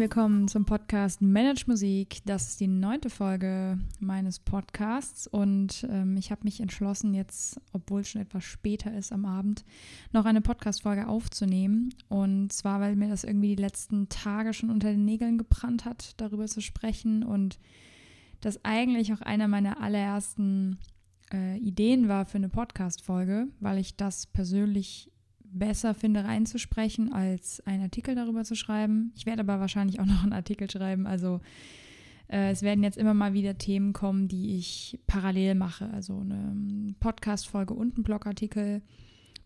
Willkommen zum Podcast Manage Musik. Das ist die neunte Folge meines Podcasts und ähm, ich habe mich entschlossen, jetzt, obwohl schon etwas später ist am Abend, noch eine Podcast-Folge aufzunehmen. Und zwar, weil mir das irgendwie die letzten Tage schon unter den Nägeln gebrannt hat, darüber zu sprechen und das eigentlich auch einer meiner allerersten äh, Ideen war für eine Podcast-Folge, weil ich das persönlich besser finde, reinzusprechen, als einen Artikel darüber zu schreiben. Ich werde aber wahrscheinlich auch noch einen Artikel schreiben. Also äh, es werden jetzt immer mal wieder Themen kommen, die ich parallel mache. Also eine Podcast-Folge und ein Blogartikel.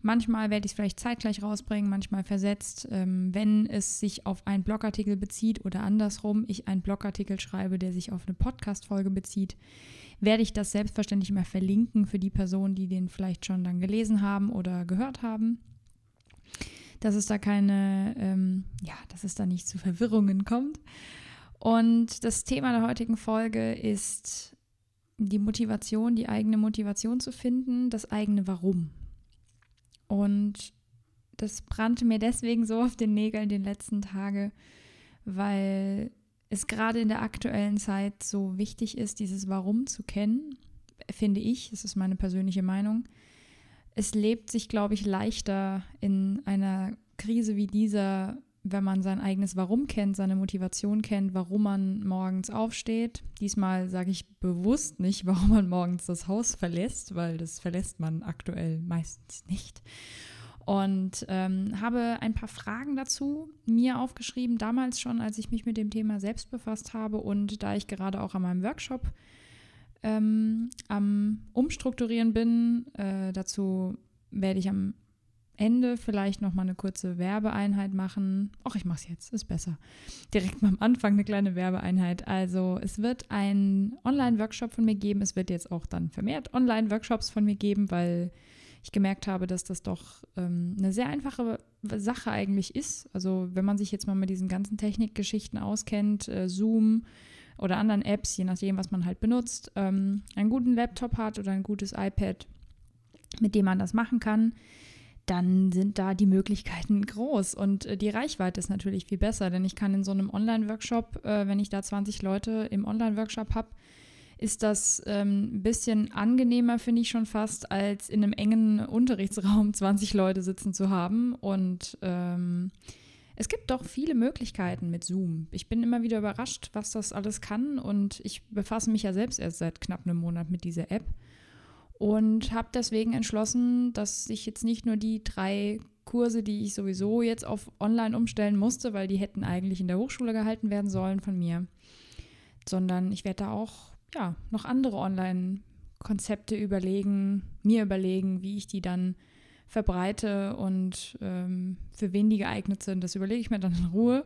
Manchmal werde ich es vielleicht zeitgleich rausbringen, manchmal versetzt. Ähm, wenn es sich auf einen Blogartikel bezieht oder andersrum, ich einen Blogartikel schreibe, der sich auf eine Podcast-Folge bezieht, werde ich das selbstverständlich immer verlinken für die Personen, die den vielleicht schon dann gelesen haben oder gehört haben dass es da keine, ähm, ja, dass es da nicht zu Verwirrungen kommt. Und das Thema der heutigen Folge ist die Motivation, die eigene Motivation zu finden, das eigene Warum. Und das brannte mir deswegen so auf den Nägeln den letzten Tage, weil es gerade in der aktuellen Zeit so wichtig ist, dieses Warum zu kennen, finde ich, das ist meine persönliche Meinung, es lebt sich, glaube ich, leichter in einer Krise wie dieser, wenn man sein eigenes Warum kennt, seine Motivation kennt, warum man morgens aufsteht. Diesmal sage ich bewusst nicht, warum man morgens das Haus verlässt, weil das verlässt man aktuell meistens nicht. Und ähm, habe ein paar Fragen dazu mir aufgeschrieben, damals schon, als ich mich mit dem Thema selbst befasst habe und da ich gerade auch an meinem Workshop ähm, am Umstrukturieren bin. Äh, dazu werde ich am Ende vielleicht noch mal eine kurze Werbeeinheit machen. Ach, ich mache es jetzt, ist besser. Direkt mal am Anfang eine kleine Werbeeinheit. Also es wird ein Online-Workshop von mir geben. Es wird jetzt auch dann vermehrt Online-Workshops von mir geben, weil ich gemerkt habe, dass das doch ähm, eine sehr einfache Sache eigentlich ist. Also wenn man sich jetzt mal mit diesen ganzen Technikgeschichten auskennt, äh, Zoom, oder anderen Apps, je nachdem, was man halt benutzt, ähm, einen guten Laptop hat oder ein gutes iPad, mit dem man das machen kann, dann sind da die Möglichkeiten groß und äh, die Reichweite ist natürlich viel besser, denn ich kann in so einem Online-Workshop, äh, wenn ich da 20 Leute im Online-Workshop habe, ist das ähm, ein bisschen angenehmer, finde ich schon fast, als in einem engen Unterrichtsraum 20 Leute sitzen zu haben und ähm, es gibt doch viele Möglichkeiten mit Zoom. Ich bin immer wieder überrascht, was das alles kann und ich befasse mich ja selbst erst seit knapp einem Monat mit dieser App und habe deswegen entschlossen, dass ich jetzt nicht nur die drei Kurse, die ich sowieso jetzt auf Online umstellen musste, weil die hätten eigentlich in der Hochschule gehalten werden sollen von mir, sondern ich werde da auch ja, noch andere Online-Konzepte überlegen, mir überlegen, wie ich die dann verbreite und ähm, für wen die geeignet sind. Das überlege ich mir dann in Ruhe.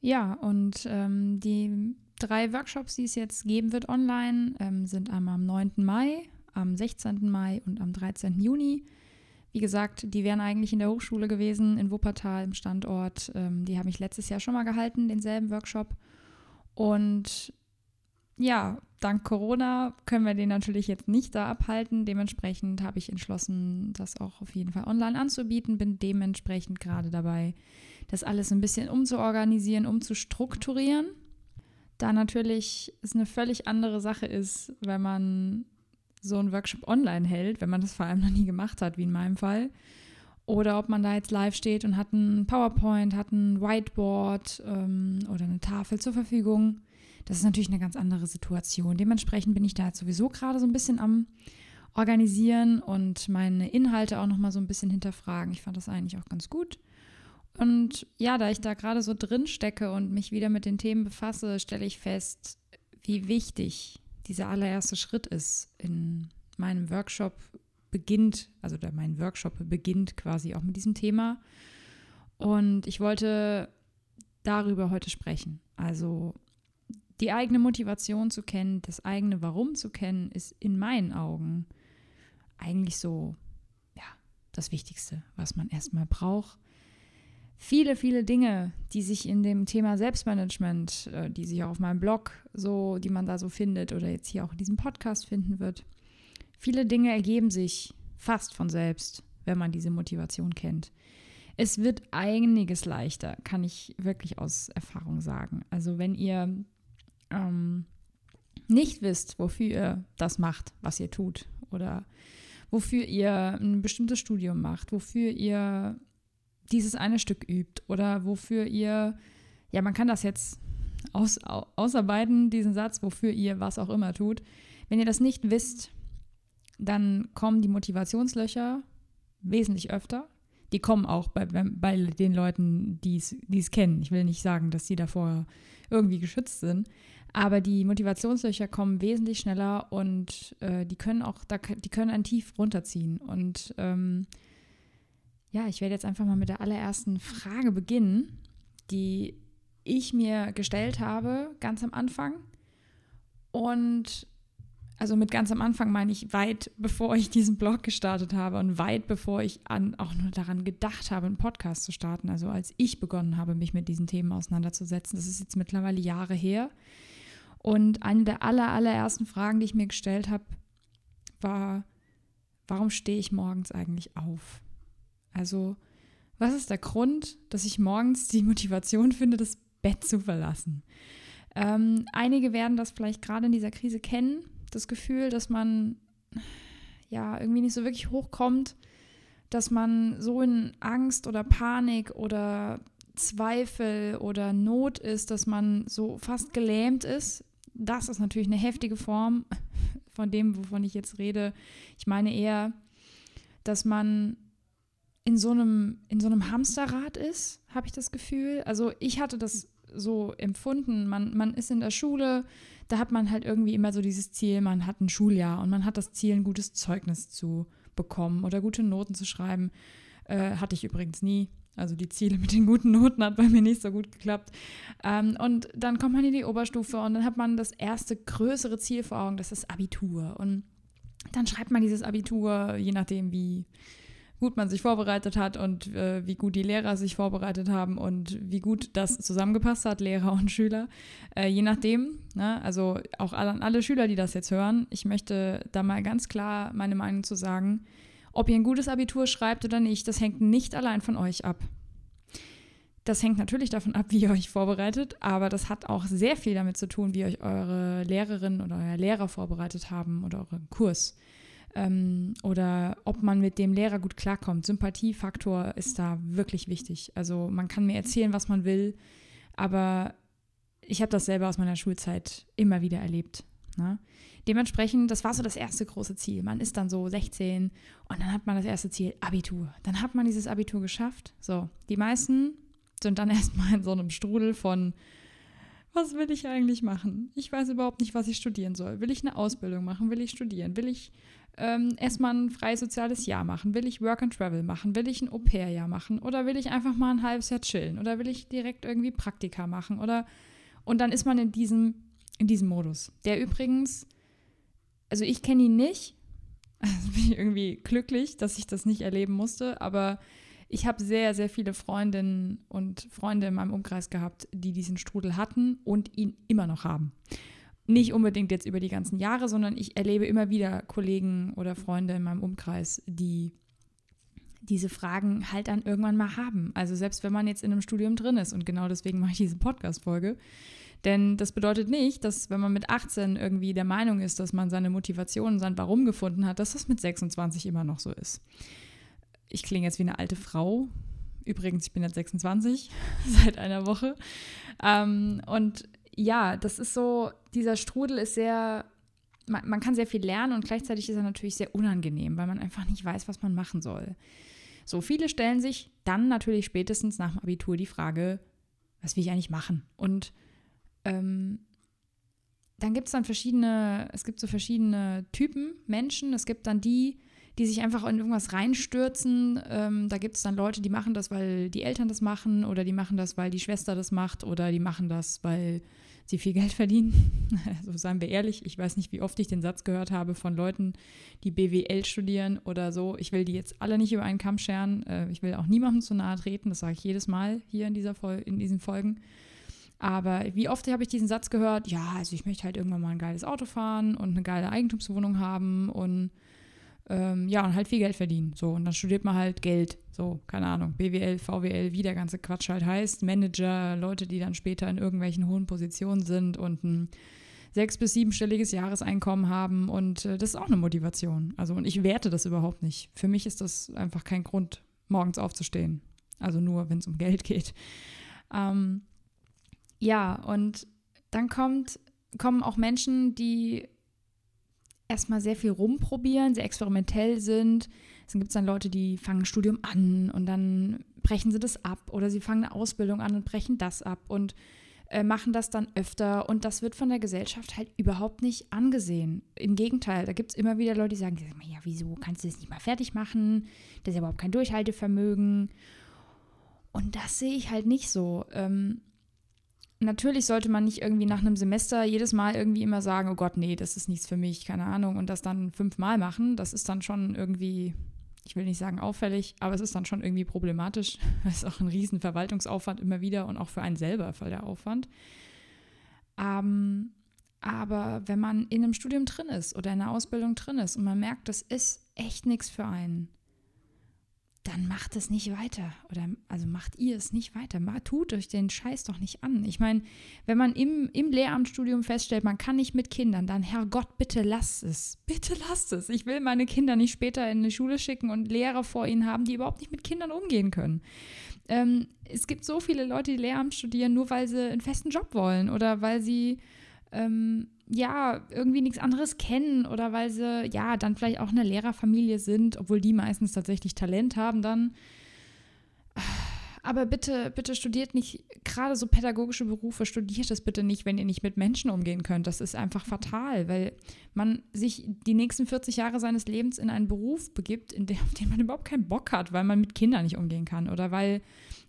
Ja, und ähm, die drei Workshops, die es jetzt geben wird online, ähm, sind einmal am 9. Mai, am 16. Mai und am 13. Juni. Wie gesagt, die wären eigentlich in der Hochschule gewesen, in Wuppertal im Standort. Ähm, die habe ich letztes Jahr schon mal gehalten, denselben Workshop. Und ja, dank Corona können wir den natürlich jetzt nicht da abhalten. Dementsprechend habe ich entschlossen, das auch auf jeden Fall online anzubieten. Bin dementsprechend gerade dabei, das alles ein bisschen umzuorganisieren, umzustrukturieren. Da natürlich es eine völlig andere Sache ist, wenn man so einen Workshop online hält, wenn man das vor allem noch nie gemacht hat, wie in meinem Fall. Oder ob man da jetzt live steht und hat ein PowerPoint, hat ein Whiteboard ähm, oder eine Tafel zur Verfügung das ist natürlich eine ganz andere Situation. Dementsprechend bin ich da jetzt sowieso gerade so ein bisschen am Organisieren und meine Inhalte auch nochmal so ein bisschen hinterfragen. Ich fand das eigentlich auch ganz gut. Und ja, da ich da gerade so drin stecke und mich wieder mit den Themen befasse, stelle ich fest, wie wichtig dieser allererste Schritt ist in meinem Workshop beginnt, also mein Workshop beginnt quasi auch mit diesem Thema. Und ich wollte darüber heute sprechen. Also die eigene Motivation zu kennen, das eigene Warum zu kennen, ist in meinen Augen eigentlich so, ja, das Wichtigste, was man erstmal braucht. Viele, viele Dinge, die sich in dem Thema Selbstmanagement, äh, die sich auch auf meinem Blog so, die man da so findet oder jetzt hier auch in diesem Podcast finden wird, viele Dinge ergeben sich fast von selbst, wenn man diese Motivation kennt. es wird einiges leichter, kann ich wirklich aus Erfahrung sagen. Also wenn ihr ähm, nicht wisst, wofür ihr das macht, was ihr tut, oder wofür ihr ein bestimmtes Studium macht, wofür ihr dieses eine Stück übt oder wofür ihr, ja, man kann das jetzt aus, ausarbeiten, diesen Satz, wofür ihr was auch immer tut. Wenn ihr das nicht wisst, dann kommen die Motivationslöcher wesentlich öfter. Die kommen auch bei, bei den Leuten, die es kennen. Ich will nicht sagen, dass sie davor irgendwie geschützt sind. Aber die Motivationslöcher kommen wesentlich schneller und äh, die können auch, da, die können einen tief runterziehen. Und ähm, ja, ich werde jetzt einfach mal mit der allerersten Frage beginnen, die ich mir gestellt habe, ganz am Anfang. Und also mit ganz am Anfang meine ich weit bevor ich diesen Blog gestartet habe und weit bevor ich an, auch nur daran gedacht habe, einen Podcast zu starten. Also als ich begonnen habe, mich mit diesen Themen auseinanderzusetzen. Das ist jetzt mittlerweile Jahre her. Und eine der aller, allerersten Fragen, die ich mir gestellt habe, war, warum stehe ich morgens eigentlich auf? Also, was ist der Grund, dass ich morgens die Motivation finde, das Bett zu verlassen? Ähm, einige werden das vielleicht gerade in dieser Krise kennen, das Gefühl, dass man ja irgendwie nicht so wirklich hochkommt, dass man so in Angst oder Panik oder Zweifel oder Not ist, dass man so fast gelähmt ist. Das ist natürlich eine heftige Form von dem, wovon ich jetzt rede. Ich meine eher, dass man in so einem, in so einem Hamsterrad ist, habe ich das Gefühl. Also ich hatte das so empfunden. Man, man ist in der Schule, da hat man halt irgendwie immer so dieses Ziel, man hat ein Schuljahr und man hat das Ziel, ein gutes Zeugnis zu bekommen oder gute Noten zu schreiben. Äh, hatte ich übrigens nie. Also die Ziele mit den guten Noten hat bei mir nicht so gut geklappt. Ähm, und dann kommt man in die Oberstufe und dann hat man das erste größere Ziel vor Augen, das ist Abitur. Und dann schreibt man dieses Abitur, je nachdem, wie gut man sich vorbereitet hat und äh, wie gut die Lehrer sich vorbereitet haben und wie gut das zusammengepasst hat, Lehrer und Schüler. Äh, je nachdem, ne? also auch an alle Schüler, die das jetzt hören, ich möchte da mal ganz klar meine Meinung zu sagen. Ob ihr ein gutes Abitur schreibt oder nicht, das hängt nicht allein von euch ab. Das hängt natürlich davon ab, wie ihr euch vorbereitet, aber das hat auch sehr viel damit zu tun, wie euch eure Lehrerin oder euer Lehrer vorbereitet haben oder euren Kurs ähm, oder ob man mit dem Lehrer gut klarkommt. Sympathiefaktor ist da wirklich wichtig. Also man kann mir erzählen, was man will, aber ich habe das selber aus meiner Schulzeit immer wieder erlebt. Ne? Dementsprechend, das war so das erste große Ziel. Man ist dann so 16 und dann hat man das erste Ziel, Abitur. Dann hat man dieses Abitur geschafft. So, die meisten sind dann erstmal in so einem Strudel von, was will ich eigentlich machen? Ich weiß überhaupt nicht, was ich studieren soll. Will ich eine Ausbildung machen? Will ich studieren? Will ich ähm, erstmal ein freies soziales Jahr machen? Will ich Work and Travel machen? Will ich ein Au-pair-Jahr machen? Oder will ich einfach mal ein halbes Jahr chillen? Oder will ich direkt irgendwie Praktika machen? Oder und dann ist man in diesem, in diesem Modus. Der übrigens, also ich kenne ihn nicht. Also bin ich irgendwie glücklich, dass ich das nicht erleben musste, aber ich habe sehr, sehr viele Freundinnen und Freunde in meinem Umkreis gehabt, die diesen Strudel hatten und ihn immer noch haben. Nicht unbedingt jetzt über die ganzen Jahre, sondern ich erlebe immer wieder Kollegen oder Freunde in meinem Umkreis, die diese Fragen halt dann irgendwann mal haben. Also selbst wenn man jetzt in einem Studium drin ist und genau deswegen mache ich diese Podcast-Folge. Denn das bedeutet nicht, dass wenn man mit 18 irgendwie der Meinung ist, dass man seine Motivation, sein Warum gefunden hat, dass das mit 26 immer noch so ist. Ich klinge jetzt wie eine alte Frau. Übrigens, ich bin jetzt 26 seit einer Woche. Ähm, und ja, das ist so, dieser Strudel ist sehr, man, man, kann sehr viel lernen und gleichzeitig ist er natürlich sehr unangenehm, weil man einfach nicht weiß, was man machen soll. So viele stellen sich dann natürlich spätestens nach dem Abitur die Frage, was will ich eigentlich machen? Und ähm, dann gibt es dann verschiedene, es gibt so verschiedene Typen Menschen. Es gibt dann die, die sich einfach in irgendwas reinstürzen. Ähm, da gibt es dann Leute, die machen das, weil die Eltern das machen oder die machen das, weil die Schwester das macht oder die machen das, weil sie viel Geld verdienen. Also seien wir ehrlich, ich weiß nicht, wie oft ich den Satz gehört habe von Leuten, die BWL studieren oder so. Ich will die jetzt alle nicht über einen Kamm scheren. Äh, ich will auch niemandem zu nahe treten. Das sage ich jedes Mal hier in, dieser Vol in diesen Folgen. Aber wie oft habe ich diesen Satz gehört? Ja, also ich möchte halt irgendwann mal ein geiles Auto fahren und eine geile Eigentumswohnung haben und ähm, ja, und halt viel Geld verdienen. So, und dann studiert man halt Geld. So, keine Ahnung, BWL, VWL, wie der ganze Quatsch halt heißt. Manager, Leute, die dann später in irgendwelchen hohen Positionen sind und ein sechs- bis siebenstelliges Jahreseinkommen haben. Und äh, das ist auch eine Motivation. Also, und ich werte das überhaupt nicht. Für mich ist das einfach kein Grund, morgens aufzustehen. Also nur, wenn es um Geld geht. Ähm, ja, und dann kommt, kommen auch Menschen, die erstmal sehr viel rumprobieren, sehr experimentell sind. Dann gibt es dann Leute, die fangen ein Studium an und dann brechen sie das ab oder sie fangen eine Ausbildung an und brechen das ab und äh, machen das dann öfter und das wird von der Gesellschaft halt überhaupt nicht angesehen. Im Gegenteil, da gibt es immer wieder Leute, die sagen, ja, wieso kannst du das nicht mal fertig machen? Das ist ja überhaupt kein Durchhaltevermögen. Und das sehe ich halt nicht so. Ähm, natürlich sollte man nicht irgendwie nach einem Semester jedes Mal irgendwie immer sagen, oh Gott, nee, das ist nichts für mich, keine Ahnung, und das dann fünfmal machen. Das ist dann schon irgendwie, ich will nicht sagen auffällig, aber es ist dann schon irgendwie problematisch. Das ist auch ein riesen Verwaltungsaufwand immer wieder und auch für einen selber voll der Aufwand. Ähm, aber wenn man in einem Studium drin ist oder in einer Ausbildung drin ist und man merkt, das ist echt nichts für einen, dann macht es nicht weiter. Oder also macht ihr es nicht weiter. Tut euch den Scheiß doch nicht an. Ich meine, wenn man im, im Lehramtsstudium feststellt, man kann nicht mit Kindern, dann Herrgott, bitte lasst es. Bitte lasst es. Ich will meine Kinder nicht später in die Schule schicken und Lehrer vor ihnen haben, die überhaupt nicht mit Kindern umgehen können. Ähm, es gibt so viele Leute, die Lehramt studieren, nur weil sie einen festen Job wollen oder weil sie ähm, ja, irgendwie nichts anderes kennen oder weil sie ja dann vielleicht auch eine Lehrerfamilie sind, obwohl die meistens tatsächlich Talent haben dann. Aber bitte, bitte studiert nicht gerade so pädagogische Berufe, studiert es bitte nicht, wenn ihr nicht mit Menschen umgehen könnt. Das ist einfach fatal, weil man sich die nächsten 40 Jahre seines Lebens in einen Beruf begibt, in dem, auf den man überhaupt keinen Bock hat, weil man mit Kindern nicht umgehen kann oder weil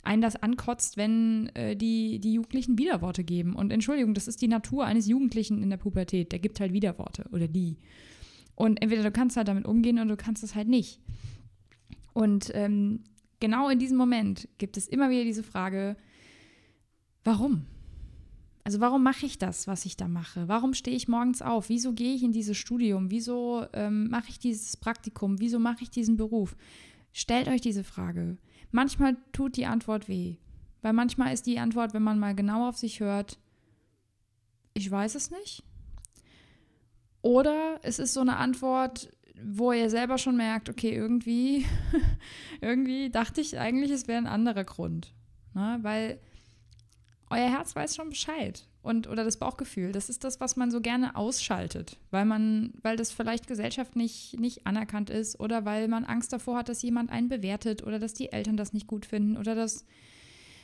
einen das ankotzt, wenn äh, die, die Jugendlichen Widerworte geben. Und Entschuldigung, das ist die Natur eines Jugendlichen in der Pubertät. Der gibt halt Widerworte oder die. Und entweder du kannst halt damit umgehen oder du kannst es halt nicht. Und ähm, genau in diesem Moment gibt es immer wieder diese Frage, warum? Also warum mache ich das, was ich da mache? Warum stehe ich morgens auf? Wieso gehe ich in dieses Studium? Wieso ähm, mache ich dieses Praktikum? Wieso mache ich diesen Beruf? Stellt euch diese Frage. Manchmal tut die Antwort weh. Weil manchmal ist die Antwort, wenn man mal genau auf sich hört, ich weiß es nicht. Oder es ist so eine Antwort, wo ihr selber schon merkt, okay, irgendwie, irgendwie dachte ich eigentlich, es wäre ein anderer Grund. Ne? Weil euer Herz weiß schon Bescheid. Und, oder das Bauchgefühl, das ist das, was man so gerne ausschaltet, weil man, weil das vielleicht Gesellschaft nicht, nicht anerkannt ist oder weil man Angst davor hat, dass jemand einen bewertet oder dass die Eltern das nicht gut finden oder dass,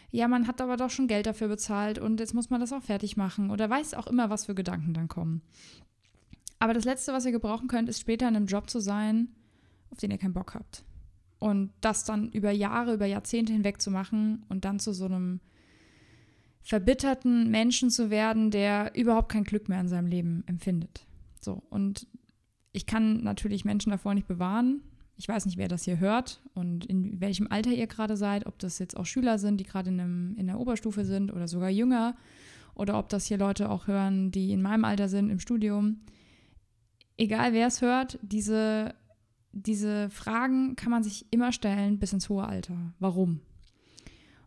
ja, man hat aber doch schon Geld dafür bezahlt und jetzt muss man das auch fertig machen oder weiß auch immer, was für Gedanken dann kommen. Aber das Letzte, was ihr gebrauchen könnt, ist später in einem Job zu sein, auf den ihr keinen Bock habt. Und das dann über Jahre, über Jahrzehnte hinweg zu machen und dann zu so einem verbitterten Menschen zu werden, der überhaupt kein Glück mehr in seinem Leben empfindet. So, und ich kann natürlich Menschen davor nicht bewahren. Ich weiß nicht, wer das hier hört und in welchem Alter ihr gerade seid, ob das jetzt auch Schüler sind, die gerade in, in der Oberstufe sind oder sogar jünger, oder ob das hier Leute auch hören, die in meinem Alter sind, im Studium egal wer es hört, diese, diese Fragen kann man sich immer stellen bis ins hohe Alter. Warum?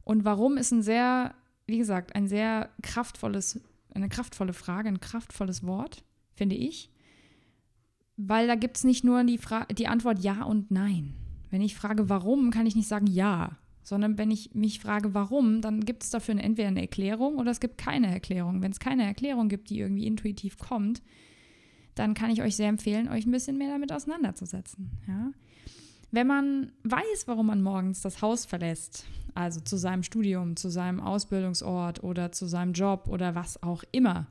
Und warum ist ein sehr, wie gesagt, ein sehr kraftvolles, eine kraftvolle Frage, ein kraftvolles Wort, finde ich. Weil da gibt es nicht nur die, die Antwort Ja und Nein. Wenn ich frage, warum, kann ich nicht sagen Ja, sondern wenn ich mich frage, warum, dann gibt es dafür entweder eine Erklärung oder es gibt keine Erklärung. Wenn es keine Erklärung gibt, die irgendwie intuitiv kommt, dann kann ich euch sehr empfehlen, euch ein bisschen mehr damit auseinanderzusetzen. Ja? Wenn man weiß, warum man morgens das Haus verlässt, also zu seinem Studium, zu seinem Ausbildungsort oder zu seinem Job oder was auch immer,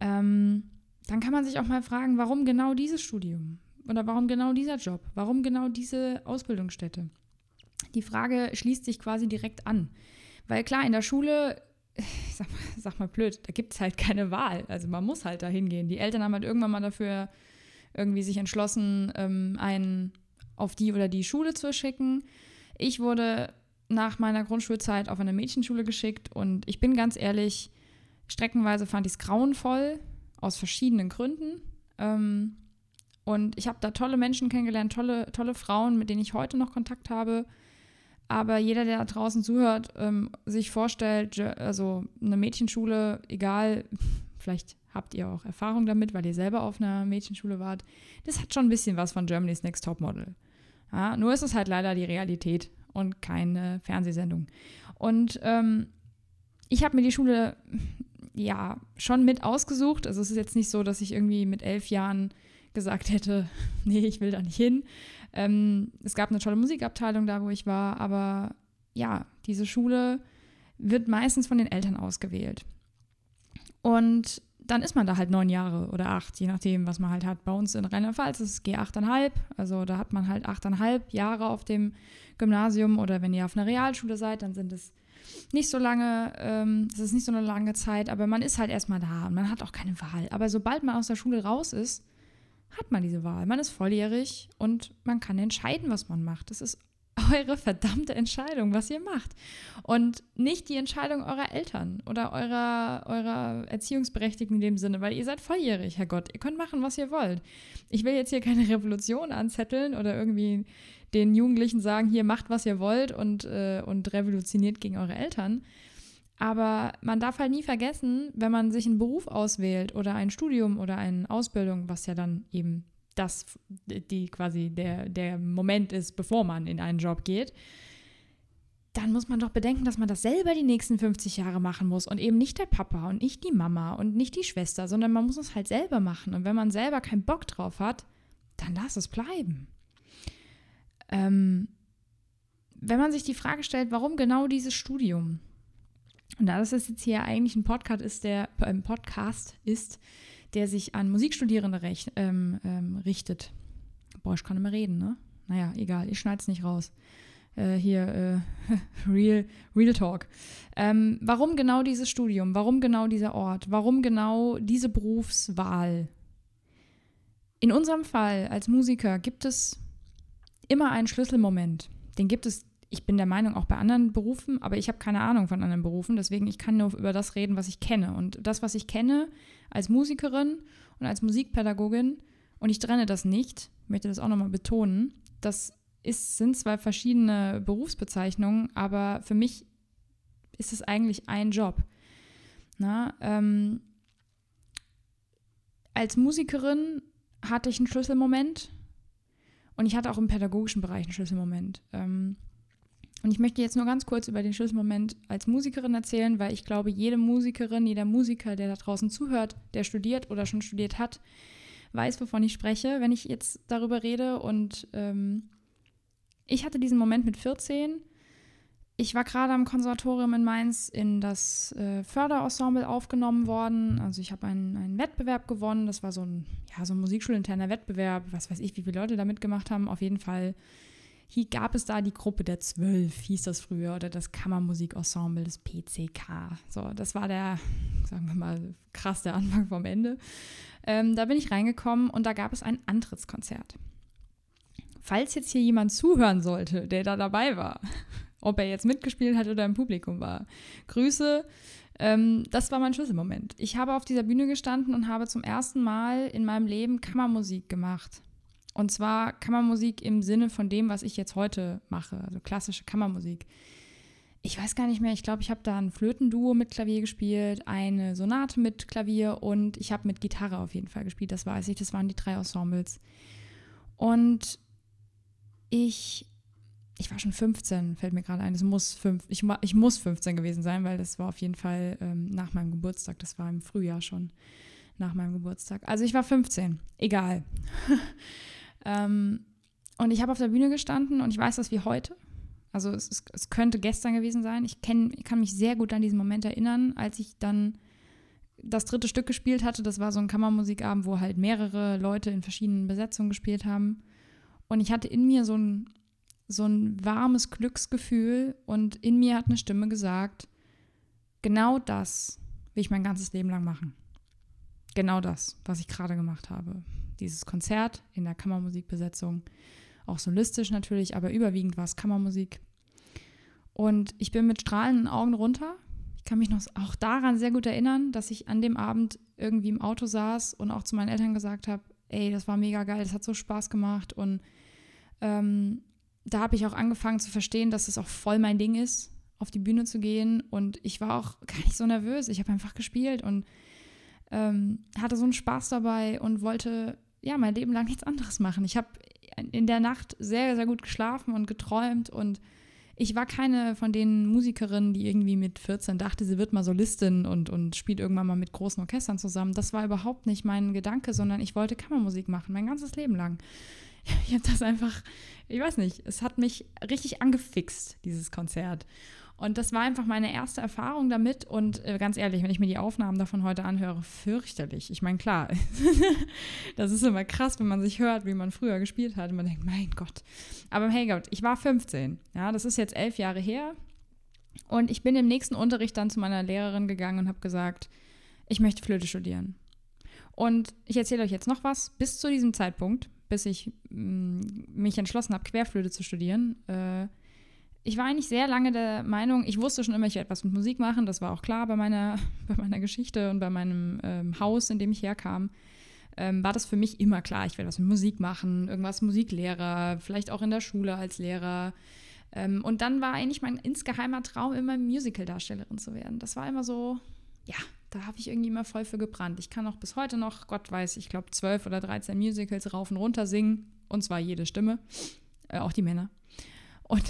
ähm, dann kann man sich auch mal fragen, warum genau dieses Studium oder warum genau dieser Job, warum genau diese Ausbildungsstätte. Die Frage schließt sich quasi direkt an. Weil klar, in der Schule sag mal, sag mal blöd, da gibt es halt keine Wahl. Also man muss halt da hingehen. Die Eltern haben halt irgendwann mal dafür irgendwie sich entschlossen, ähm, einen auf die oder die Schule zu schicken. Ich wurde nach meiner Grundschulzeit auf eine Mädchenschule geschickt und ich bin ganz ehrlich, streckenweise fand ich es grauenvoll, aus verschiedenen Gründen. Ähm, Und ich habe da tolle Menschen kennengelernt, tolle, tolle Frauen, mit denen ich heute noch Kontakt habe. Aber jeder, der da draußen zuhört, ähm, sich vorstellt, also eine Mädchenschule, egal, vielleicht habt ihr auch Erfahrung damit, weil ihr selber auf einer Mädchenschule wart, das hat schon ein bisschen was von Germany's Next Top Model. Ja, nur ist es halt leider die Realität und keine Fernsehsendung. Und ähm, ich habe mir die Schule ja schon mit ausgesucht. Also es ist jetzt nicht so, dass ich irgendwie mit elf Jahren gesagt hätte, nee, ich will da nicht hin. Ähm, es gab eine tolle Musikabteilung da, wo ich war, aber ja, diese Schule wird meistens von den Eltern ausgewählt. Und dann ist man da halt neun Jahre oder acht, je nachdem, was man halt hat. Bei uns in Rheinland-Pfalz ist es G8,5, also da hat man halt achteinhalb Jahre auf dem Gymnasium oder wenn ihr auf einer Realschule seid, dann sind es nicht so lange, ähm, das ist nicht so eine lange Zeit, aber man ist halt erstmal da und man hat auch keine Wahl. Aber sobald man aus der Schule raus ist, hat man diese Wahl. Man ist volljährig und man kann entscheiden, was man macht. Das ist eure verdammte Entscheidung, was ihr macht. Und nicht die Entscheidung eurer Eltern oder eurer, eurer Erziehungsberechtigten in dem Sinne, weil ihr seid volljährig, Herrgott. Ihr könnt machen, was ihr wollt. Ich will jetzt hier keine Revolution anzetteln oder irgendwie den Jugendlichen sagen, hier macht, was ihr wollt und, äh, und revolutioniert gegen eure Eltern. Aber man darf halt nie vergessen, wenn man sich einen Beruf auswählt oder ein Studium oder eine Ausbildung, was ja dann eben das die quasi der, der Moment ist, bevor man in einen Job geht, dann muss man doch bedenken, dass man das selber die nächsten 50 Jahre machen muss und eben nicht der Papa und nicht die Mama und nicht die Schwester, sondern man muss es halt selber machen. Und wenn man selber keinen Bock drauf hat, dann lass es bleiben. Ähm, wenn man sich die Frage stellt, warum genau dieses Studium? Und da das jetzt hier eigentlich ein Podcast ist, der ein äh, Podcast ist, der sich an Musikstudierende recht, ähm, ähm, richtet. Boah, ich kann nicht mehr reden, ne? Naja, egal, ich schneide es nicht raus. Äh, hier, äh, Real, Real Talk. Ähm, warum genau dieses Studium? Warum genau dieser Ort? Warum genau diese Berufswahl? In unserem Fall als Musiker gibt es immer einen Schlüsselmoment. Den gibt es ich bin der Meinung, auch bei anderen Berufen, aber ich habe keine Ahnung von anderen Berufen, deswegen ich kann nur über das reden, was ich kenne. Und das, was ich kenne als Musikerin und als Musikpädagogin, und ich trenne das nicht, möchte das auch nochmal betonen, das ist, sind zwei verschiedene Berufsbezeichnungen, aber für mich ist es eigentlich ein Job. Na, ähm, als Musikerin hatte ich einen Schlüsselmoment und ich hatte auch im pädagogischen Bereich einen Schlüsselmoment. Ähm, und ich möchte jetzt nur ganz kurz über den Schlüsselmoment als Musikerin erzählen, weil ich glaube, jede Musikerin, jeder Musiker, der da draußen zuhört, der studiert oder schon studiert hat, weiß, wovon ich spreche, wenn ich jetzt darüber rede. Und ähm, ich hatte diesen Moment mit 14. Ich war gerade am Konservatorium in Mainz in das äh, Förderensemble aufgenommen worden. Also ich habe einen, einen Wettbewerb gewonnen. Das war so ein, ja, so ein musikschulinterner Wettbewerb. Was weiß ich, wie viele Leute da mitgemacht haben. Auf jeden Fall hier gab es da die Gruppe der Zwölf, hieß das früher, oder das Kammermusikensemble des PCK. So, das war der, sagen wir mal, krass der Anfang vom Ende. Ähm, da bin ich reingekommen und da gab es ein Antrittskonzert. Falls jetzt hier jemand zuhören sollte, der da dabei war, ob er jetzt mitgespielt hat oder im Publikum war, Grüße. Ähm, das war mein Schlüsselmoment. Ich habe auf dieser Bühne gestanden und habe zum ersten Mal in meinem Leben Kammermusik gemacht. Und zwar Kammermusik im Sinne von dem, was ich jetzt heute mache, also klassische Kammermusik. Ich weiß gar nicht mehr, ich glaube, ich habe da ein Flötenduo mit Klavier gespielt, eine Sonate mit Klavier und ich habe mit Gitarre auf jeden Fall gespielt, das weiß ich, das waren die drei Ensembles. Und ich, ich war schon 15, fällt mir gerade ein, es muss fünf, ich, ich muss 15 gewesen sein, weil das war auf jeden Fall ähm, nach meinem Geburtstag, das war im Frühjahr schon nach meinem Geburtstag. Also ich war 15, egal. Ähm, und ich habe auf der Bühne gestanden und ich weiß das wie heute. Also es, es, es könnte gestern gewesen sein. Ich, kenn, kann mich sehr gut an diesen Moment erinnern, als ich dann das dritte Stück gespielt hatte. Das war so ein Kammermusikabend, wo halt mehrere Leute in verschiedenen Besetzungen gespielt haben. Und ich hatte in mir so ein, so ein warmes Glücksgefühl und in mir hat eine Stimme gesagt, genau das will ich mein ganzes Leben lang machen. Genau das, was ich gerade gemacht habe dieses Konzert in der Kammermusikbesetzung. Auch solistisch natürlich, aber überwiegend war es Kammermusik. Und ich bin mit strahlenden Augen runter. Ich kann mich noch auch daran sehr gut erinnern, dass ich an dem Abend irgendwie im Auto saß und auch zu meinen Eltern gesagt habe, ey, das war mega geil, das hat so Spaß gemacht. Und ähm, da habe ich auch angefangen zu verstehen, dass es auch voll mein Ding ist, auf die Bühne zu gehen. Und ich war auch gar nicht so nervös. Ich habe einfach gespielt und ähm, hatte so einen Spaß dabei und wollte ja mein Leben lang nichts anderes machen. Ich habe in der Nacht sehr, sehr gut geschlafen und geträumt und ich war keine von den Musikerinnen, die irgendwie mit 14 dachte, sie wird mal Solistin und, und spielt irgendwann mal mit großen Orchestern zusammen. Das war überhaupt nicht mein Gedanke, sondern ich wollte Kammermusik machen, mein ganzes Leben lang. Ich habe das einfach, ich weiß nicht, es hat mich richtig angefixt, dieses Konzert. Und das war einfach meine erste Erfahrung damit. Und äh, ganz ehrlich, wenn ich mir die Aufnahmen davon heute anhöre, fürchterlich. Ich meine, klar, das ist immer krass, wenn man sich hört, wie man früher gespielt hat. Und man denkt, mein Gott. Aber hey Gott, ich war 15. Ja, das ist jetzt elf Jahre her. Und ich bin im nächsten Unterricht dann zu meiner Lehrerin gegangen und habe gesagt, ich möchte Flöte studieren. Und ich erzähle euch jetzt noch was. Bis zu diesem Zeitpunkt, bis ich mh, mm, mich entschlossen habe, Querflöte zu studieren, äh, ich war eigentlich sehr lange der Meinung, ich wusste schon immer, ich werde etwas mit Musik machen. Das war auch klar bei meiner, bei meiner Geschichte und bei meinem ähm, Haus, in dem ich herkam. Ähm, war das für mich immer klar, ich werde was mit Musik machen, irgendwas Musiklehrer, vielleicht auch in der Schule als Lehrer. Ähm, und dann war eigentlich mein insgeheimer Traum, immer Musical-Darstellerin zu werden. Das war immer so, ja, da habe ich irgendwie immer voll für gebrannt. Ich kann auch bis heute noch, Gott weiß, ich glaube, zwölf oder 13 Musicals rauf und runter singen. Und zwar jede Stimme, äh, auch die Männer. Und,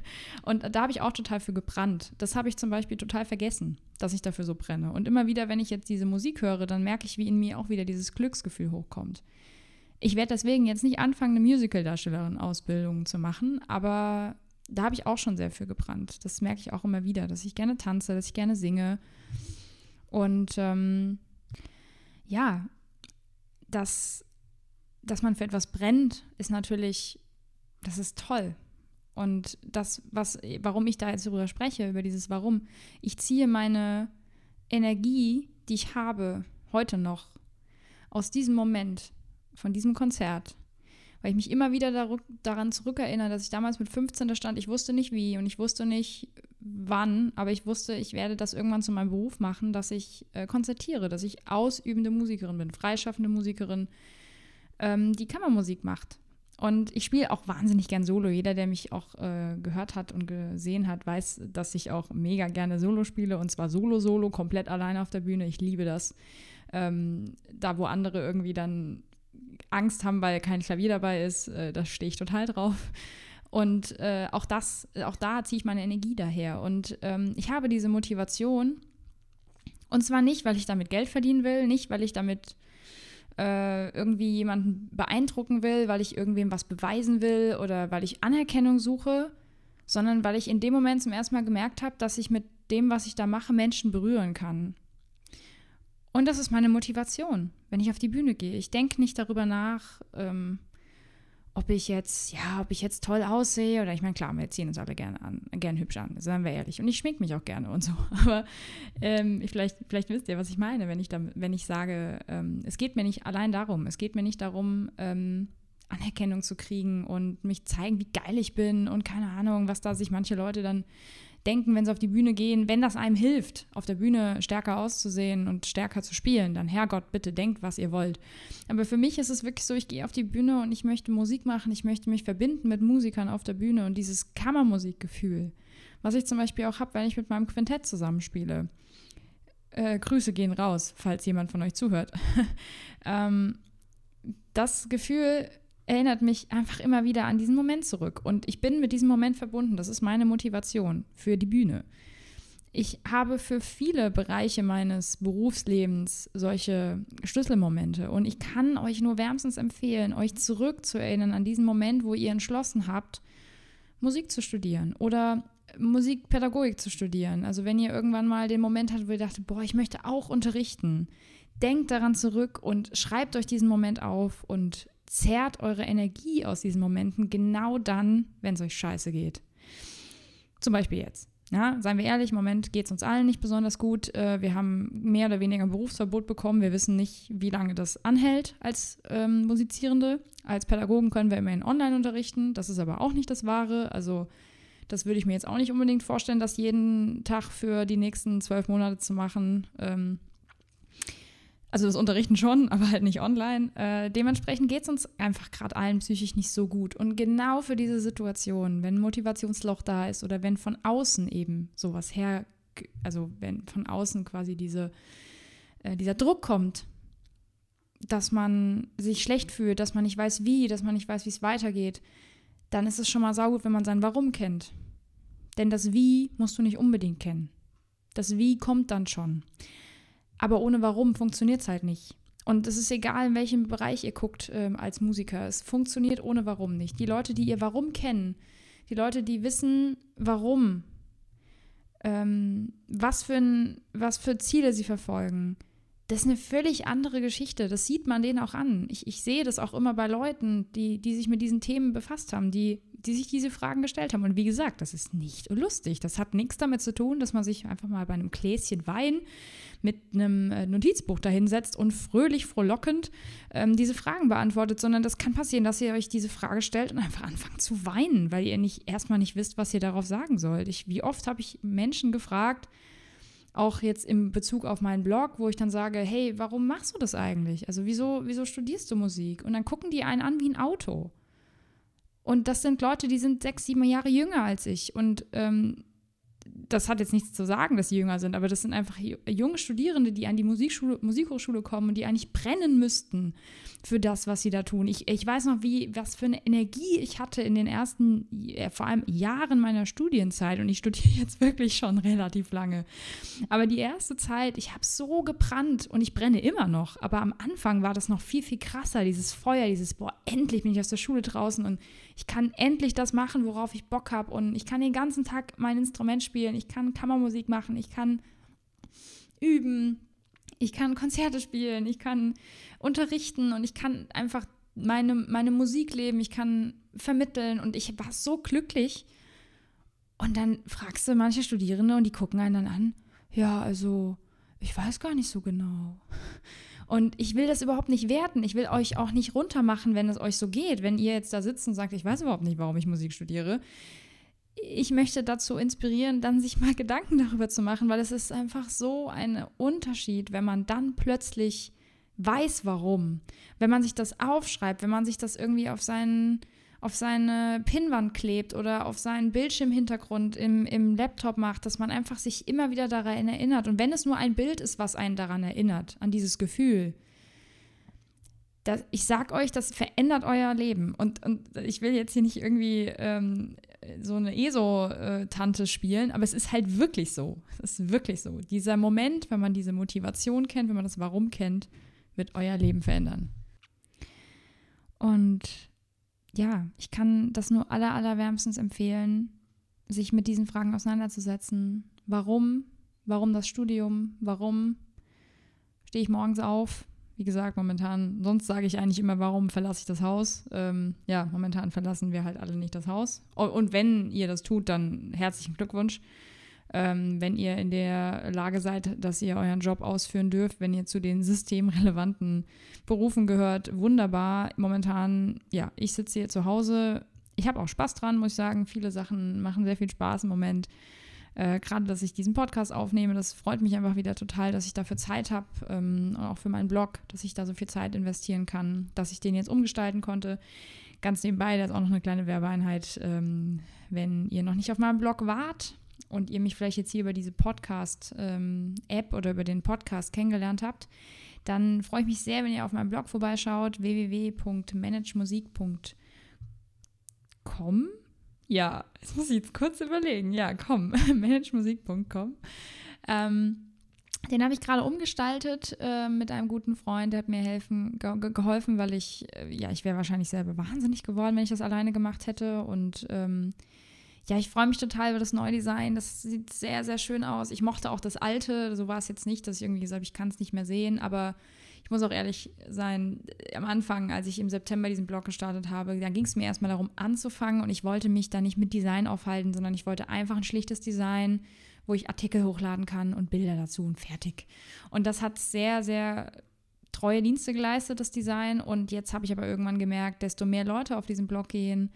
und da habe ich auch total für gebrannt. Das habe ich zum Beispiel total vergessen, dass ich dafür so brenne. Und immer wieder, wenn ich jetzt diese Musik höre, dann merke ich, wie in mir auch wieder dieses Glücksgefühl hochkommt. Ich werde deswegen jetzt nicht anfangen, eine Musical-Darstellerin-Ausbildung zu machen, aber da habe ich auch schon sehr für gebrannt. Das merke ich auch immer wieder, dass ich gerne tanze, dass ich gerne singe. Und ähm, ja, dass, dass man für etwas brennt, ist natürlich, das ist toll. Und das, was, warum ich da jetzt darüber spreche, über dieses Warum, ich ziehe meine Energie, die ich habe, heute noch, aus diesem Moment, von diesem Konzert, weil ich mich immer wieder daran zurückerinnere, dass ich damals mit 15 da stand, ich wusste nicht wie und ich wusste nicht wann, aber ich wusste, ich werde das irgendwann zu meinem Beruf machen, dass ich äh, konzertiere, dass ich ausübende Musikerin bin, freischaffende Musikerin, ähm, die Kammermusik macht. Und ich spiele auch wahnsinnig gern Solo. Jeder, der mich auch äh, gehört hat und gesehen hat, weiß, dass ich auch mega gerne Solo spiele. Und zwar Solo-Solo, komplett alleine auf der Bühne. Ich liebe das. Ähm, da, wo andere irgendwie dann Angst haben, weil kein Klavier dabei ist, äh, da stehe ich total drauf. Und äh, auch das, auch da ziehe ich meine Energie daher. Und ähm, ich habe diese Motivation. Und zwar nicht, weil ich damit Geld verdienen will, nicht, weil ich damit äh, irgendwie jemanden beeindrucken will, weil ich irgendwem was beweisen will oder weil ich Anerkennung suche, sondern weil ich in dem Moment zum ersten Mal gemerkt habe, dass ich mit dem, was ich da mache, Menschen berühren kann. Und das ist meine Motivation, wenn ich auf die Bühne gehe. Ich denke nicht darüber nach, ähm, ob ich jetzt, ja, ob ich jetzt toll aussehe oder ich meine, klar, wir ziehen uns alle gerne an, gern hübsch an, seien wir ehrlich. Und ich schmink mich auch gerne und so. Aber ähm, vielleicht, vielleicht wisst ihr, was ich meine, wenn ich, damit, wenn ich sage, ähm, es geht mir nicht allein darum, es geht mir nicht darum, ähm, Anerkennung zu kriegen und mich zeigen, wie geil ich bin und keine Ahnung, was da sich manche Leute dann denken, wenn sie auf die Bühne gehen, wenn das einem hilft, auf der Bühne stärker auszusehen und stärker zu spielen, dann Herrgott, bitte denkt, was ihr wollt. Aber für mich ist es wirklich so, ich gehe auf die Bühne und ich möchte Musik machen, ich möchte mich verbinden mit Musikern auf der Bühne und dieses Kammermusikgefühl, was ich zum Beispiel auch habe, wenn ich mit meinem Quintett zusammenspiele. Äh, Grüße gehen raus, falls jemand von euch zuhört. ähm, das Gefühl erinnert mich einfach immer wieder an diesen Moment zurück. Und ich bin mit diesem Moment verbunden. Das ist meine Motivation für die Bühne. Ich habe für viele Bereiche meines Berufslebens solche Schlüsselmomente. Und ich kann euch nur wärmstens empfehlen, euch zurückzuerinnern an diesen Moment, wo ihr entschlossen habt, Musik zu studieren oder Musikpädagogik zu studieren. Also wenn ihr irgendwann mal den Moment hattet, wo ihr dachtet, boah, ich möchte auch unterrichten, denkt daran zurück und schreibt euch diesen Moment auf und zerrt eure Energie aus diesen Momenten genau dann, wenn es euch scheiße geht. Zum Beispiel jetzt. Ja, seien wir ehrlich, im Moment geht es uns allen nicht besonders gut. Äh, wir haben mehr oder weniger ein Berufsverbot bekommen. Wir wissen nicht, wie lange das anhält als ähm, Musizierende. Als Pädagogen können wir immerhin online unterrichten. Das ist aber auch nicht das Wahre. Also das würde ich mir jetzt auch nicht unbedingt vorstellen, das jeden Tag für die nächsten zwölf Monate zu machen. Ähm, Also das Unterrichten schon, aber halt nicht online. Äh, dementsprechend geht es uns einfach gerade allen psychisch nicht so gut. Und genau für diese Situation, wenn ein Motivationsloch da ist oder wenn von außen eben sowas her, also wenn von außen quasi diese, äh, dieser Druck kommt, dass man sich schlecht fühlt, dass man nicht weiß wie, dass man nicht weiß, wie es weitergeht, dann ist es schon mal saugut, wenn man sein Warum kennt. Denn das Wie musst du nicht unbedingt kennen. Das Wie kommt dann schon. Aber ohne Warum funktioniert es halt nicht. Und es ist egal, in welchem Bereich ihr guckt ähm, als Musiker. Es funktioniert ohne Warum nicht. Die Leute, die ihr Warum kennen, die Leute, die wissen, warum, ähm, was, für ein, was für Ziele sie verfolgen, das ist eine völlig andere Geschichte. Das sieht man denen auch an. Ich, ich sehe das auch immer bei Leuten, die, die sich mit diesen Themen befasst haben, die die sich diese Fragen gestellt haben. Und wie gesagt, das ist nicht lustig. Das hat nichts damit zu tun, dass man sich einfach mal bei einem Gläschen Wein mit einem äh, Notizbuch dahinsetzt und fröhlich, frohlockend ähm, diese Fragen beantwortet, sondern das kann passieren, dass ihr euch diese Frage stellt und einfach anfangt zu weinen, weil ihr nicht erstmal nicht wisst, was ihr darauf sagen sollt. Ich, wie oft habe ich Menschen gefragt, auch jetzt im Bezug auf meinen Blog, wo ich dann sage, hey, warum machst du das eigentlich? Also wieso, wieso studierst du Musik? Und dann gucken die einen an wie ein Auto. Und das sind Leute, die sind sechs, sieben Jahre jünger als ich. Und ähm, das hat jetzt nichts zu sagen, dass sie jünger sind, aber das sind einfach junge Studierende, die an die Musikschule, Musikhochschule kommen und die eigentlich brennen müssten für das, was sie da tun. Ich, ich weiß noch, wie, was für eine Energie ich hatte in den ersten, äh, vor allem Jahren meiner Studienzeit und ich studiere jetzt wirklich schon relativ lange. Aber die erste Zeit, ich habe so gebrannt und ich brenne immer noch, aber am Anfang war das noch viel, viel krasser, dieses Feuer, dieses, boah, endlich bin ich aus der Schule draußen und ich kann endlich das machen, worauf ich Bock habe und ich kann den ganzen Tag mein Instrument spielen, ich kann Kammermusik machen, ich kann üben, ich kann Konzerte spielen, ich kann unterrichten. Und ich kann einfach meine, meine Musik leben, ich kann vermitteln. Und ich war so glücklich. Und dann fragst du manche Studierende und die gucken einen dann an, ja, also ich weiß gar nicht so genau. Und ich will das überhaupt nicht werten. Ich will euch auch nicht runtermachen, wenn es euch so geht. Wenn ihr jetzt da sitzt und sagt, ich weiß überhaupt nicht, warum ich Musik studiere. Ich möchte dazu inspirieren, dann sich mal Gedanken darüber zu machen, weil es ist einfach so ein Unterschied, wenn man dann plötzlich weiß, warum. Wenn man sich das aufschreibt, wenn man sich das irgendwie auf seinen auf seine Pinnwand klebt oder auf seinen Bildschirmhintergrund im, im Laptop macht, dass man einfach sich immer wieder daran erinnert. Und wenn es nur ein Bild ist, was einen daran erinnert, an dieses Gefühl, das, ich sag euch, das verändert euer Leben. Und, und ich will jetzt hier nicht irgendwie ähm, so eine ESO-Tante spielen, aber es ist halt wirklich so. Es ist wirklich so. Dieser Moment, wenn man diese Motivation kennt, wenn man das Warum kennt, wird euer Leben verändern. Und ja, ich kann das nur aller, allerwärmstens empfehlen, sich mit diesen Fragen auseinanderzusetzen. Warum? Warum das Studium? Warum stehe ich morgens auf? Wie gesagt, momentan, sonst sage ich eigentlich immer, warum verlasse ich das Haus? Ähm, ja, momentan verlassen wir halt alle nicht das Haus. Und wenn ihr das tut, dann herzlichen Glückwunsch ähm, wenn ihr in der Lage seid, dass ihr euren Job ausführen dürft, wenn ihr zu den systemrelevanten Berufen gehört, wunderbar. Momentan, ja, ich sitze hier zu Hause. Ich habe auch Spaß dran, muss ich sagen. Viele Sachen machen sehr viel Spaß im Moment. Äh, Gerade, dass ich diesen Podcast aufnehme, das freut mich einfach wieder total, dass ich dafür Zeit habe ähm, auch für meinen Blog, dass ich da so viel Zeit investieren kann, dass ich den jetzt umgestalten konnte. Ganz nebenbei, da ist auch noch eine kleine Werbeeinheit. Ähm, wenn ihr noch nicht auf meinem Blog wart, und ihr mich vielleicht jetzt hier über diese Podcast-App ähm, oder über den Podcast kennengelernt habt, dann freue ich mich sehr, wenn ihr auf meinem Blog vorbeischaut, www.managemusik.com. Ja, jetzt muss ich jetzt kurz überlegen. Ja, komm, managemusik.com. Ähm, den habe ich gerade umgestaltet äh, mit einem guten Freund, der hat mir helfen, ge geholfen, weil ich, äh, ja, ich wäre wahrscheinlich selber wahnsinnig geworden, wenn ich das alleine gemacht hätte. Und ähm, ja, ich freue mich total über das neue Design. Das sieht sehr, sehr schön aus. Ich mochte auch das alte. So war es jetzt nicht, dass ich irgendwie gesagt habe, ich kann es nicht mehr sehen. Aber ich muss auch ehrlich sein, am Anfang, als ich im September diesen Blog gestartet habe, da ging es mir erstmal darum anzufangen und ich wollte mich da nicht mit Design aufhalten, sondern ich wollte einfach ein schlichtes Design, wo ich Artikel hochladen kann und Bilder dazu und fertig. Und das hat sehr, sehr treue Dienste geleistet, das Design. Und jetzt habe ich aber irgendwann gemerkt, desto mehr Leute auf diesen Blog gehen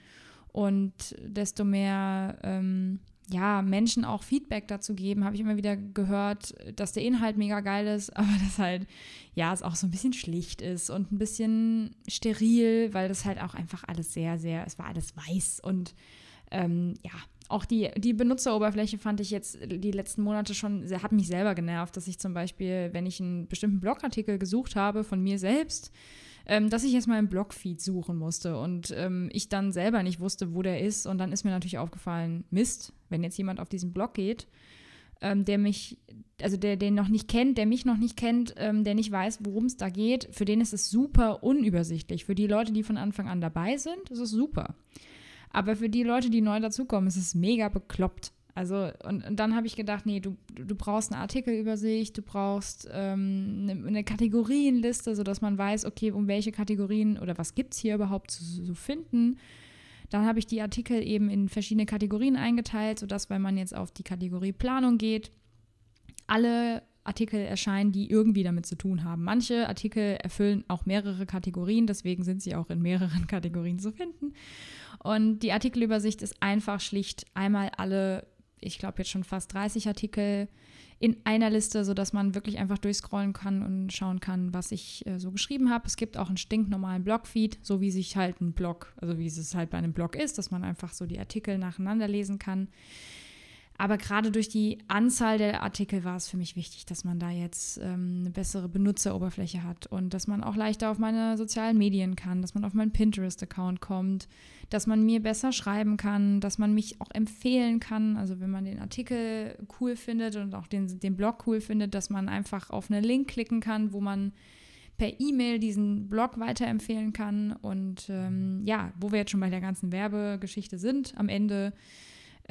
und desto mehr ähm, ja, Menschen auch Feedback dazu geben, habe ich immer wieder gehört, dass der Inhalt mega geil ist, aber dass halt, ja, es auch so ein bisschen schlicht ist und ein bisschen steril, weil das halt auch einfach alles sehr, sehr, es war alles weiß. Und ähm, ja, auch die, die Benutzeroberfläche fand ich jetzt die letzten Monate schon, hat mich selber genervt, dass ich zum Beispiel, wenn ich einen bestimmten Blogartikel gesucht habe von mir selbst, ähm, dass ich erstmal im Blogfeed suchen musste und ähm, ich dann selber nicht wusste, wo der ist. Und dann ist mir natürlich aufgefallen, Mist, wenn jetzt jemand auf diesen Blog geht, ähm, der mich, also der den noch nicht kennt, der mich noch nicht kennt, ähm, der nicht weiß, worum es da geht, für den ist es super unübersichtlich. Für die Leute, die von Anfang an dabei sind, ist es super. Aber für die Leute, die neu dazukommen, ist es mega bekloppt. Also, und, und dann habe ich gedacht, nee, du, du brauchst eine Artikelübersicht, du brauchst ähm, eine, eine, Kategorienliste, sodass man weiß, okay, um welche Kategorien oder was gibt es hier überhaupt zu, zu finden. Dann habe ich die Artikel eben in verschiedene Kategorien eingeteilt, sodass, wenn man jetzt auf die Kategorie Planung geht, alle Artikel erscheinen, die irgendwie damit zu tun haben. Manche Artikel erfüllen auch mehrere Kategorien, deswegen sind sie auch in mehreren Kategorien zu finden. Und die Artikelübersicht ist einfach schlicht einmal alle, ich glaube jetzt schon fast 30 Artikel in einer Liste, sodass man wirklich einfach durchscrollen kann und schauen kann, was ich äh, so geschrieben habe. Es gibt auch einen stinknormalen Blogfeed, so wie sich halt ein Blog, also wie es halt bei einem Blog ist, dass man einfach so die Artikel nacheinander lesen kann. Aber gerade durch die Anzahl der Artikel war es für mich wichtig, dass man da jetzt ähm, eine bessere Benutzeroberfläche hat und dass man auch leichter auf meine sozialen Medien kann, dass man auf meinen Pinterest-Account kommt, dass man mir besser schreiben kann, dass man mich auch empfehlen kann. Also wenn man den Artikel cool findet und auch den, den Blog cool findet, dass man einfach auf einen Link klicken kann, wo man per E-Mail diesen Blog weiterempfehlen kann. Und ähm, ja, wo wir jetzt schon bei der ganzen Werbegeschichte sind, am Ende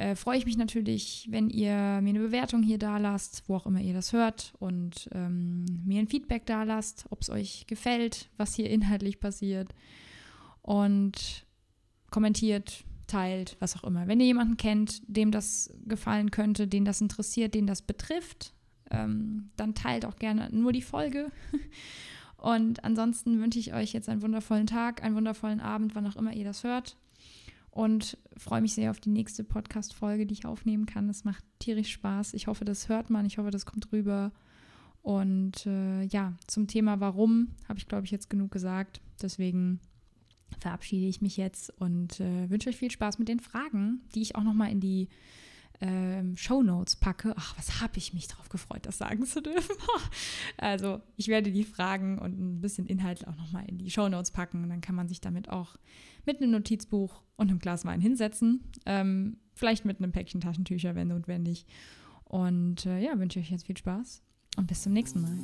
äh, freue ich mich natürlich, wenn ihr mir eine Bewertung hier da lasst, wo auch immer ihr das hört und ähm, mir ein Feedback da lasst, ob es euch gefällt, was hier inhaltlich passiert und kommentiert, teilt, was auch immer. Wenn ihr jemanden kennt, dem das gefallen könnte, den das interessiert, den das betrifft, ähm, dann teilt auch gerne nur die Folge. Und ansonsten wünsche ich euch jetzt einen wundervollen Tag, einen wundervollen Abend, wann auch immer ihr das hört und freue mich sehr auf die nächste Podcast-Folge, die ich aufnehmen kann. Es macht tierisch Spaß. Ich hoffe, das hört man. Ich hoffe, das kommt rüber. Und äh, ja, zum Thema Warum habe ich, glaube ich, jetzt genug gesagt. Deswegen verabschiede ich mich jetzt und äh, wünsche euch viel Spaß mit den Fragen, die ich auch nochmal in die ähm, Show Notes packe. Ach, was habe ich mich darauf gefreut, das sagen zu dürfen. also ich werde die Fragen und ein bisschen Inhalt auch nochmal in die Show Notes packen. Und dann kann man sich damit auch mit einem Notizbuch und einem Glas Wein hinsetzen. Ähm, vielleicht mit einem Päckchen Taschentücher, wenn notwendig. Und äh, ja, wünsche euch jetzt viel Spaß und bis zum nächsten Mal.